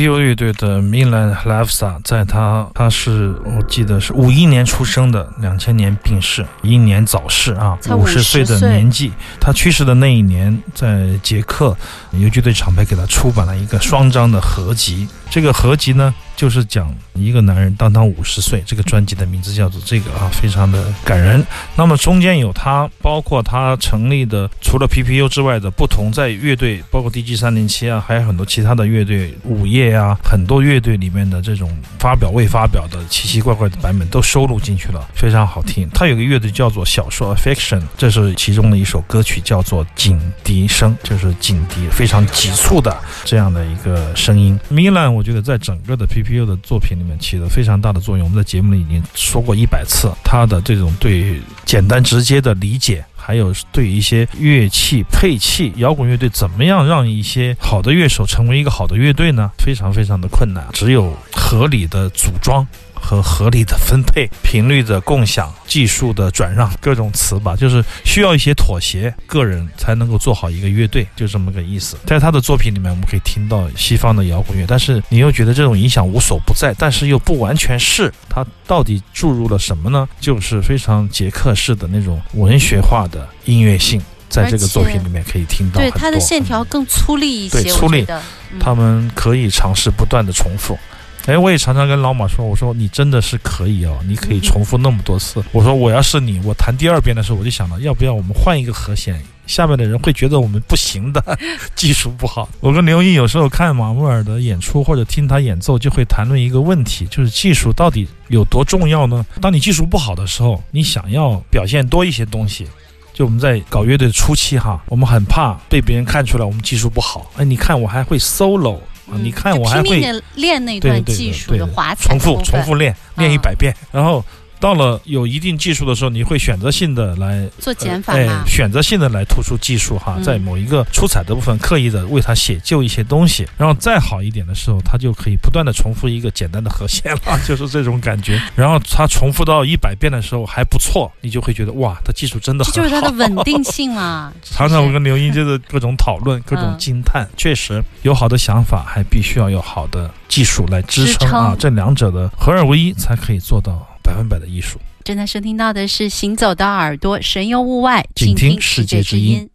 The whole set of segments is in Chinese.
PPU 乐队的 Milan Lavsa，在他他是我记得是五一年出生的，两千年病逝，英年早逝啊，五十岁的年纪。他去世的那一年，在捷克游击队厂牌给他出版了一个双张的合集。这个合集呢，就是讲一个男人当他五十岁。这个专辑的名字叫做这个啊，非常的感人。那么中间有他，包括他成立的除了 PPU 之外的不同在乐队，包括 DG 三零七啊，还有很多其他的乐队，午夜啊，很多乐队里面的这种发表未发表的奇奇怪怪的版本都收录进去了，非常好听。他有个乐队叫做小说 Affection，这是其中的一首歌曲，叫做警笛声，就是警笛非常急促的这样的一个声音。Milan。我觉得在整个的 PPU 的作品里面起了非常大的作用。我们在节目里已经说过一百次，他的这种对简单直接的理解，还有对一些乐器配器，摇滚乐队怎么样让一些好的乐手成为一个好的乐队呢？非常非常的困难，只有合理的组装。和合理的分配、频率的共享、技术的转让，各种词吧，就是需要一些妥协，个人才能够做好一个乐队，就这么个意思。在他的作品里面，我们可以听到西方的摇滚乐，但是你又觉得这种影响无所不在，但是又不完全是。他到底注入了什么呢？就是非常捷克式的那种文学化的音乐性，在这个作品里面可以听到。对，它的线条更粗粝一些，对，粗粝。他们可以尝试不断的重复。哎，我也常常跟老马说，我说你真的是可以哦，你可以重复那么多次。我说我要是你，我弹第二遍的时候，我就想到要不要我们换一个和弦，下面的人会觉得我们不行的，技术不好。我跟刘毅有时候看马穆尔的演出或者听他演奏，就会谈论一个问题，就是技术到底有多重要呢？当你技术不好的时候，你想要表现多一些东西，就我们在搞乐队初期哈，我们很怕被别人看出来我们技术不好。哎，你看我还会 solo。你看，我还会练那段技术的滑重复重复练，练一百遍，然后。到了有一定技术的时候，你会选择性的来做减法哎，选择性的来突出技术哈，在某一个出彩的部分刻意的为它写就一些东西，然后再好一点的时候，它就可以不断的重复一个简单的和弦了，就是这种感觉。然后它重复到一百遍的时候还不错，你就会觉得哇，它技术真的很好。就是它的稳定性嘛。常常我跟刘英就是各种讨论，各种惊叹，确实有好的想法，还必须要有好的技术来支撑啊，这两者的合二为一才可以做到。百分百的艺术。正在收听到的是《行走的耳朵》，神游物外，静听世界之音。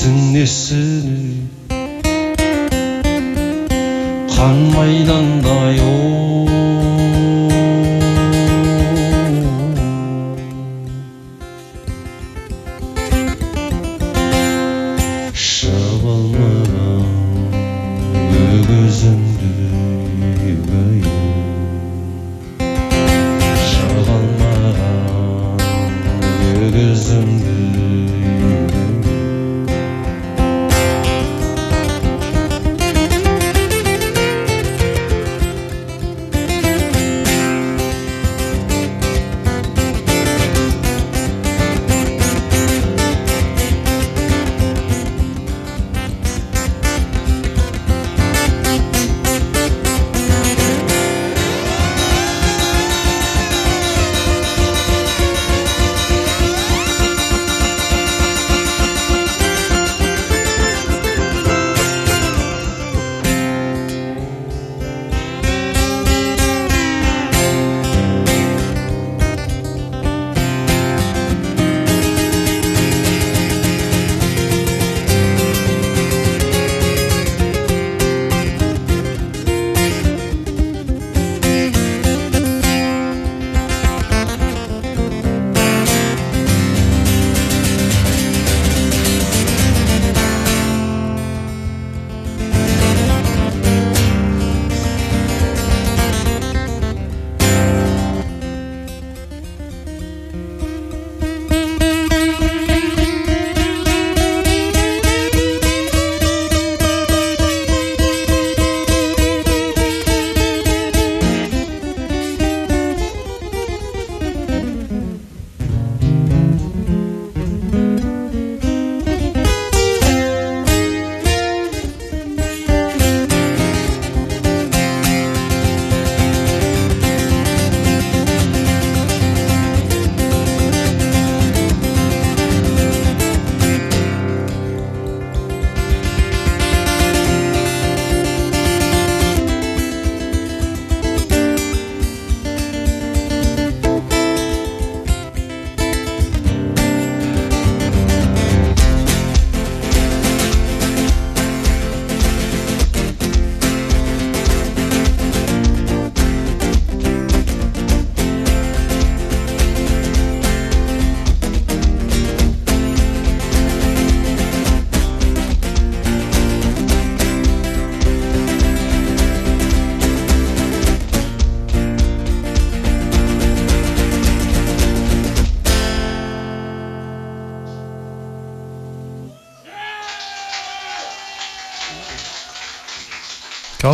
сіңесіне қан майдандай о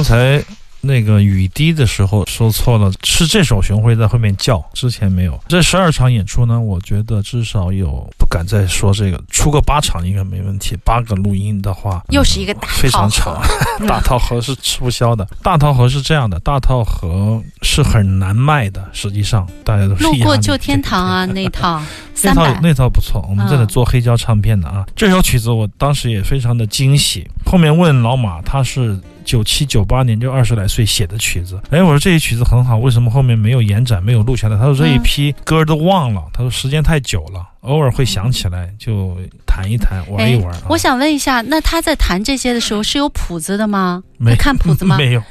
才那个雨滴的时候说错了，是这首熊会在后面叫，之前没有。这十二场演出呢，我觉得至少有不敢再说这个，出个八场应该没问题。八个录音的话，又是一个大非常长，大套盒是吃不消的。大套盒是这样的，大套盒是很难卖的，实际上大家都是路过旧天堂啊那套。那套那套不错，我们在那做黑胶唱片的啊。这首曲子我当时也非常的惊喜。后面问老马，他是九七九八年就二十来岁写的曲子。哎，我说这些曲子很好，为什么后面没有延展，没有录下来？他说这一批歌都忘了，他说时间太久了。偶尔会想起来，就弹一弹，玩一玩。我想问一下，那他在弹这些的时候是有谱子的吗？没看谱子吗？没有，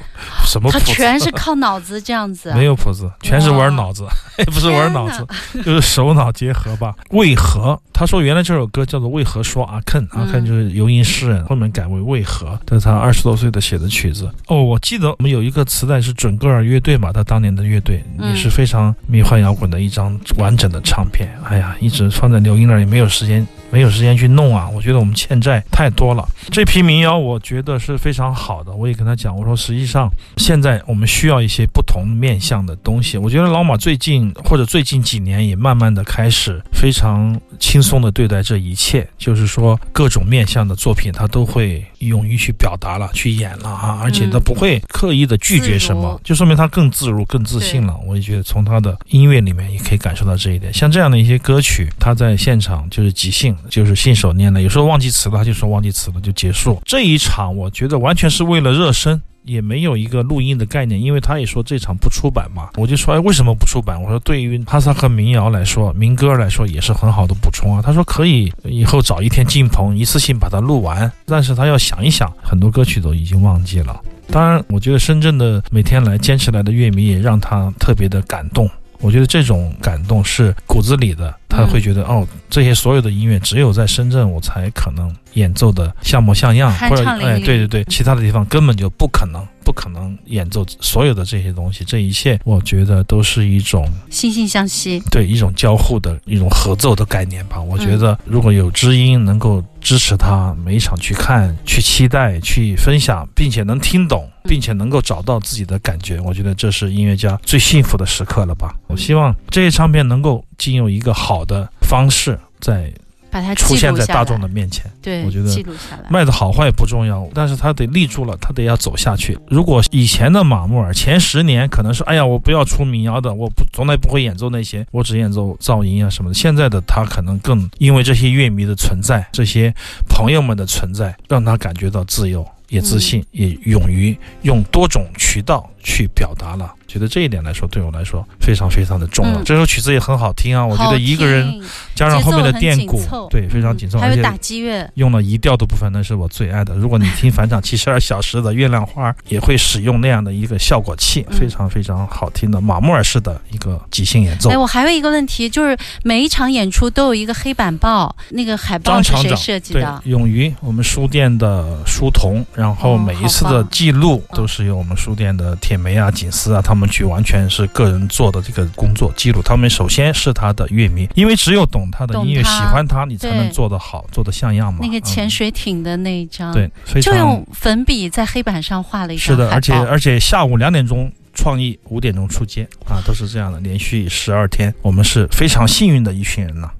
什么？他全是靠脑子这样子。没有谱子，全是玩脑子，不是玩脑子，就是手脑结合吧？为何？他说原来这首歌叫做《为何说阿肯》，阿肯就是游吟诗人，后面改为为何？这是他二十多岁的写的曲子。哦，我记得我们有一个磁带是准格尔乐队嘛，他当年的乐队也是非常迷幻摇滚的一张完整的唱片。哎呀，一直放。放在留音那儿也没有时间没有时间去弄啊。我觉得我们欠债太多了。这批民谣我觉得是非常好的，我也跟他讲，我说实际上现在我们需要一些不同面向的东西。我觉得老马最近或者最近几年也慢慢的开始非常轻松的对待这一切，就是说各种面向的作品他都会勇于去表达了，去演了啊，而且他不会刻意的拒绝什么，就说明他更自如、更自信了。我也觉得从他的音乐里面也可以感受到这一点。像这样的一些歌曲，他在现场就是即兴，就是信手拈来，有时候忘记词了，他就说忘记词了就结束。这一场我觉得完全是为了热身。也没有一个录音的概念，因为他也说这场不出版嘛，我就说哎，为什么不出版？我说对于哈萨克民谣来说，民歌来说也是很好的补充啊。他说可以以后找一天进棚，一次性把它录完，但是他要想一想，很多歌曲都已经忘记了。当然，我觉得深圳的每天来坚持来的乐迷也让他特别的感动。我觉得这种感动是骨子里的，他会觉得哦，这些所有的音乐只有在深圳我才可能演奏的像模像样，或者哎，对对对，其他的地方根本就不可能，不可能演奏所有的这些东西。这一切，我觉得都是一种惺惺相惜，对一种交互的一种合奏的概念吧。我觉得如果有知音能够支持他每一场去看、去期待、去分享，并且能听懂。并且能够找到自己的感觉，我觉得这是音乐家最幸福的时刻了吧？我希望这些唱片能够经由一个好的方式，在把它出现在大众的面前。对，我觉得记录下来，卖的好坏不重要，但是他得立住了，他得要走下去。如果以前的马木尔前十年可能是，哎呀，我不要出民谣的，我不从来不会演奏那些，我只演奏噪音啊什么的。现在的他可能更因为这些乐迷的存在，这些朋友们的存在，让他感觉到自由。也自信，也勇于用多种渠道去表达了。觉得这一点来说，对我来说非常非常的重要。这首曲子也很好听啊，我觉得一个人加上后面的电鼓，对，非常紧凑，还有打击乐，用了移调的部分，那是我最爱的。如果你听返场七十二小时的月亮花，也会使用那样的一个效果器，非常非常好听的马穆尔式的一个即兴演奏。哎，我还有一个问题，就是每一场演出都有一个黑板报，那个海报是谁设计的？勇于我们书店的书童，然后每一次的记录都是由我们书店的铁梅啊、锦丝啊他们。去完全是个人做的这个工作记录，他们首先是他的乐迷，因为只有懂他的音乐，喜欢他，你才能做得好，做得像样嘛。那个潜水艇的那一张，对，就用粉笔在黑板上画了一张。是的，而且而且下午两点钟创意，五点钟出街啊，都是这样的，连续十二天，我们是非常幸运的一群人呐。后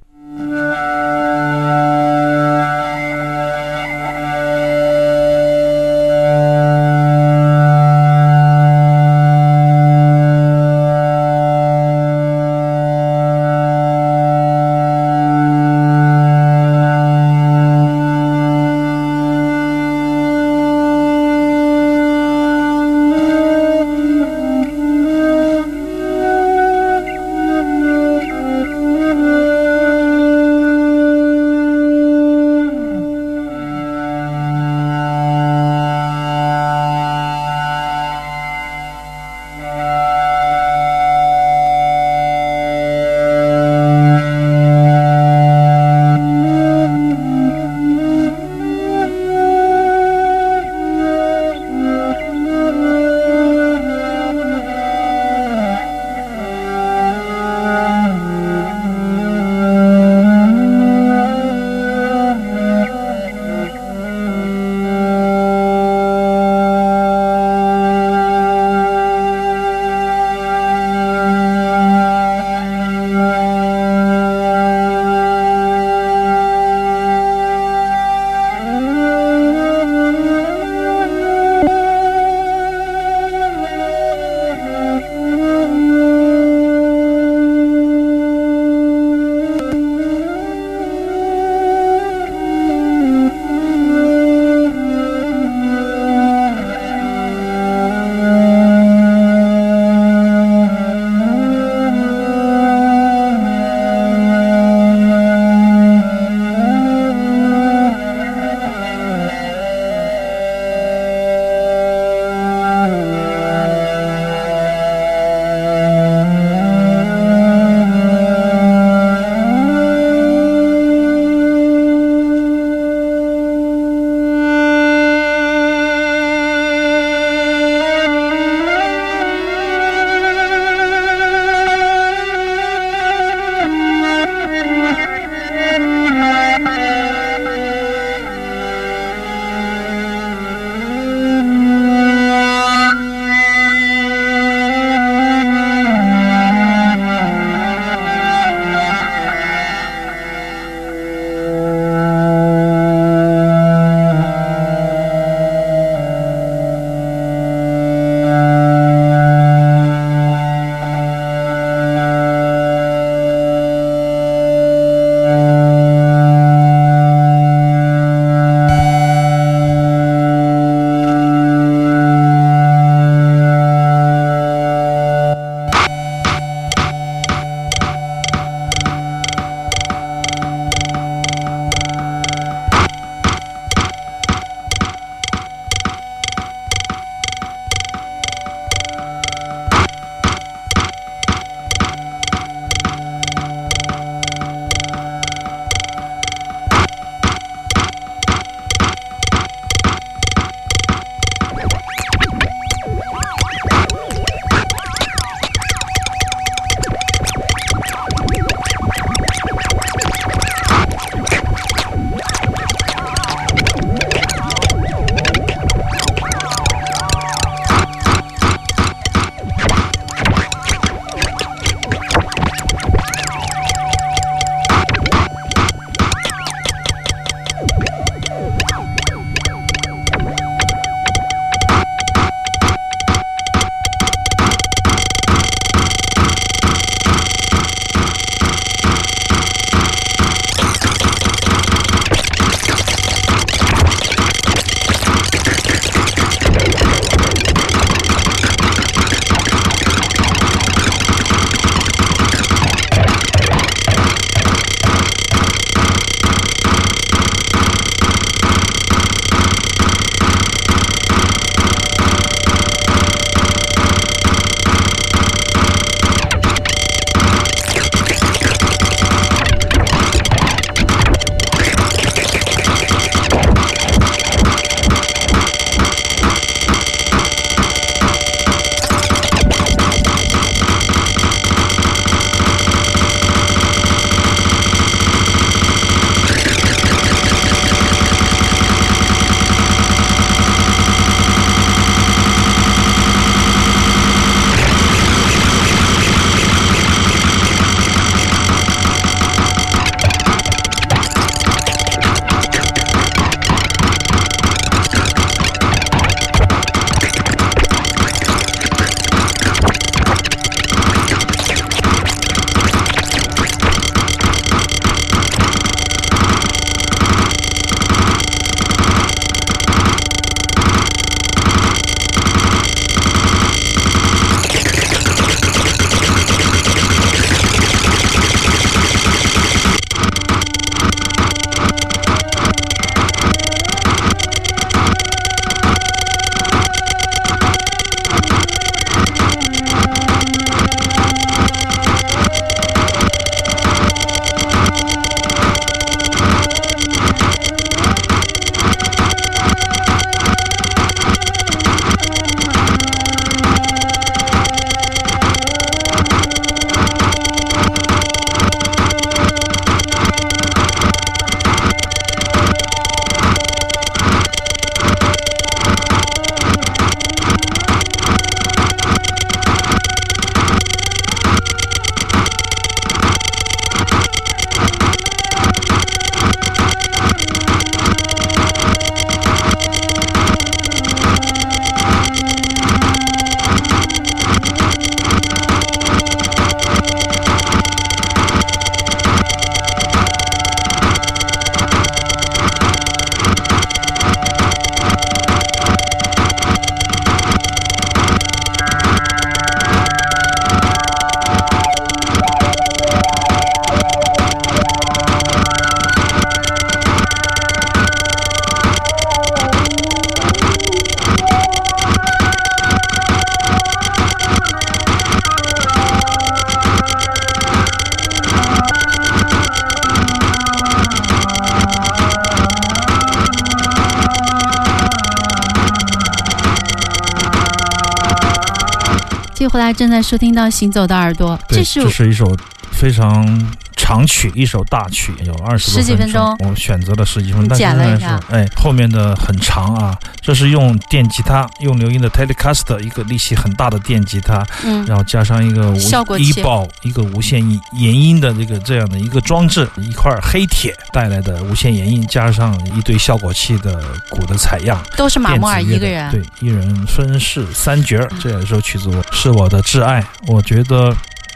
来正在收听到《行走的耳朵》，这是这是一首非常。长曲一首大曲有二十十几分钟，我选择了十几分钟，剪了一下，哎，后面的很长啊。这是用电吉他，用刘英的 Telecaster 一个力气很大的电吉他，嗯，然后加上一个效果一爆一个无线延音的这个这样的一个装置，一块黑铁带来的无线延音，加上一堆效果器的鼓的采样，都是马莫尔一个人，对，一人分饰三角。这首曲子是我的挚爱，我觉得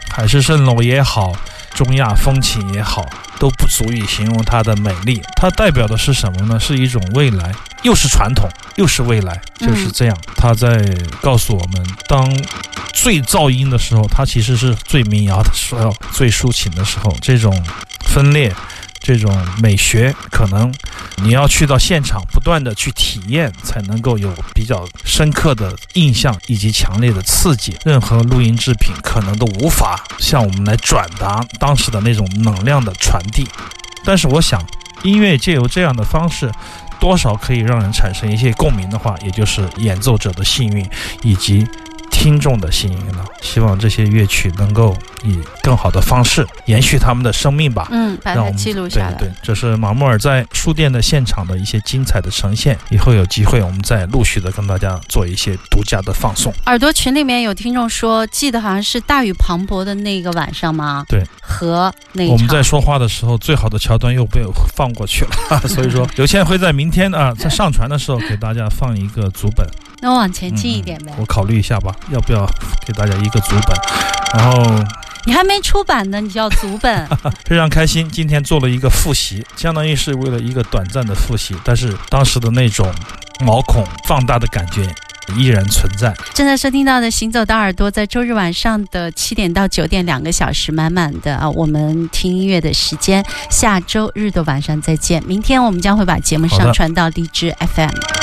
海市蜃楼也好。中亚风情也好，都不足以形容它的美丽。它代表的是什么呢？是一种未来，又是传统，又是未来，就是这样。它在告诉我们，当最噪音的时候，它其实是最民谣的时候，最抒情的时候。这种分裂。这种美学可能你要去到现场，不断的去体验，才能够有比较深刻的印象以及强烈的刺激。任何录音制品可能都无法向我们来转达当时的那种能量的传递。但是我想，音乐借由这样的方式，多少可以让人产生一些共鸣的话，也就是演奏者的幸运以及。听众的幸运了，希望这些乐曲能够以更好的方式延续他们的生命吧。嗯，把它记录下来。对，这是马莫尔在书店的现场的一些精彩的呈现。以后有机会，我们再陆续的跟大家做一些独家的放送。耳朵群里面有听众说，记得好像是大雨磅礴的那个晚上吗？对，和那我们在说话的时候，最好的桥段又被放过去了。所以说，有倩会在明天啊，在上传的时候给大家放一个足本。那我往前进一点呗。我考虑一下吧，要不要给大家一个组本？然后你还没出版呢，你就要组本？非常开心，今天做了一个复习，相当于是为了一个短暂的复习，但是当时的那种毛孔放大的感觉依然存在。正在收听到的《行走的耳朵》在周日晚上的七点到九点，两个小时满满的啊，我们听音乐的时间。下周日的晚上再见，明天我们将会把节目上传到荔枝 FM。